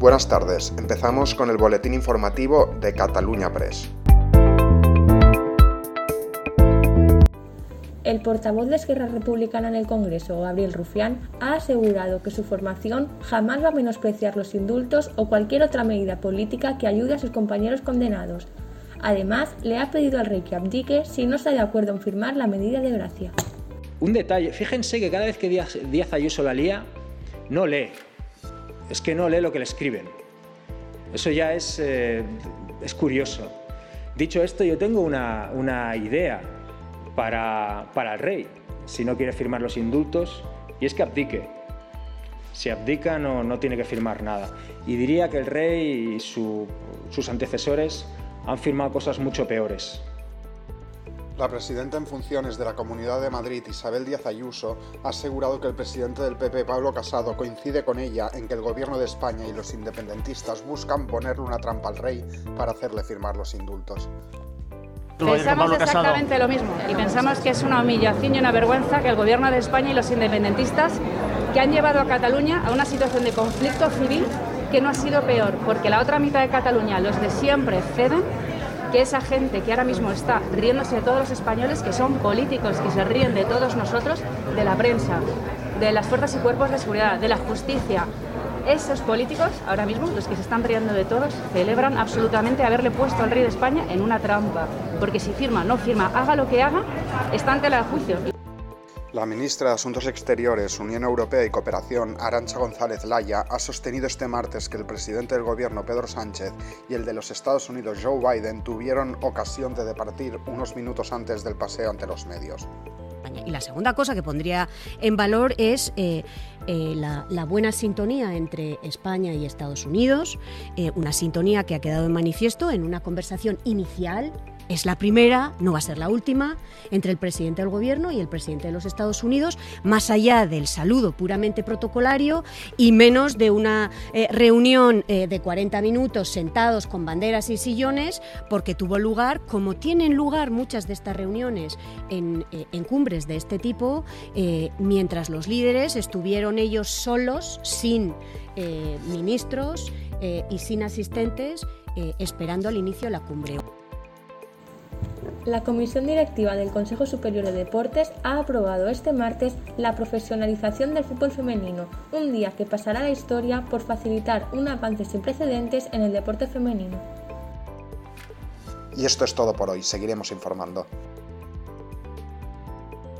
Buenas tardes, empezamos con el boletín informativo de Cataluña Press. El portavoz de Esquerra Republicana en el Congreso, Gabriel Rufián, ha asegurado que su formación jamás va a menospreciar los indultos o cualquier otra medida política que ayude a sus compañeros condenados. Además, le ha pedido al rey que abdique si no está de acuerdo en firmar la medida de gracia. Un detalle, fíjense que cada vez que Díaz, Ayuso la lía, no lee. Es que no lee lo que le escriben. Eso ya es, eh, es curioso. Dicho esto, yo tengo una, una idea para, para, el rey, si no quiere firmar los indultos, y es que abdique. Si abdica no, no tiene que firmar nada. Y diría que el rey y sus antecesores han firmado cosas mucho peores. La presidenta en funciones de la Comunidad de Madrid, Isabel Díaz Ayuso, ha asegurado que el presidente del PP, Pablo Casado, coincide con ella en que el gobierno de España y los independentistas buscan ponerle una trampa al rey para hacerle firmar los indultos. Pensamos exactamente lo mismo y pensamos que es una humillación y una vergüenza que el gobierno de España y los independentistas que han llevado a Cataluña a una situación de conflicto civil que no ha sido peor, porque la otra mitad de Cataluña, los de siempre, ceden que esa gente que ahora mismo está riéndose de todos los españoles, que son políticos, que se ríen de todos nosotros, de la prensa, de las fuerzas y cuerpos de seguridad, de la justicia, esos políticos, ahora mismo, los que se están riendo de todos, celebran absolutamente haberle puesto al rey de España en una trampa. Porque si firma, no firma, haga lo que haga, está ante la juicio. La ministra de Asuntos Exteriores, Unión Europea y Cooperación, Arancha González Laya, ha sostenido este martes que el presidente del gobierno, Pedro Sánchez, y el de los Estados Unidos, Joe Biden, tuvieron ocasión de departir unos minutos antes del paseo ante los medios. Y la segunda cosa que pondría en valor es eh, eh, la, buena sintonía entre España y Estados Unidos, eh, una sintonía que ha quedado en manifiesto en una conversación inicial es la primera, no va a ser la última, entre el presidente del Gobierno y el presidente de los Estados Unidos, más allá del saludo puramente protocolario y menos de una eh, reunión eh, de 40 minutos sentados con banderas y sillones, porque tuvo lugar, como tienen lugar muchas de estas reuniones en, eh, cumbres de este tipo, mientras los líderes estuvieron ellos solos, sin ministros y sin asistentes, esperando el inicio de la cumbre. La Comisión Directiva del Consejo Superior de Deportes ha aprobado este martes la profesionalización del fútbol femenino, un día que pasará a la historia por facilitar un avance sin precedentes en el deporte femenino. Y esto es todo por hoy, seguiremos informando.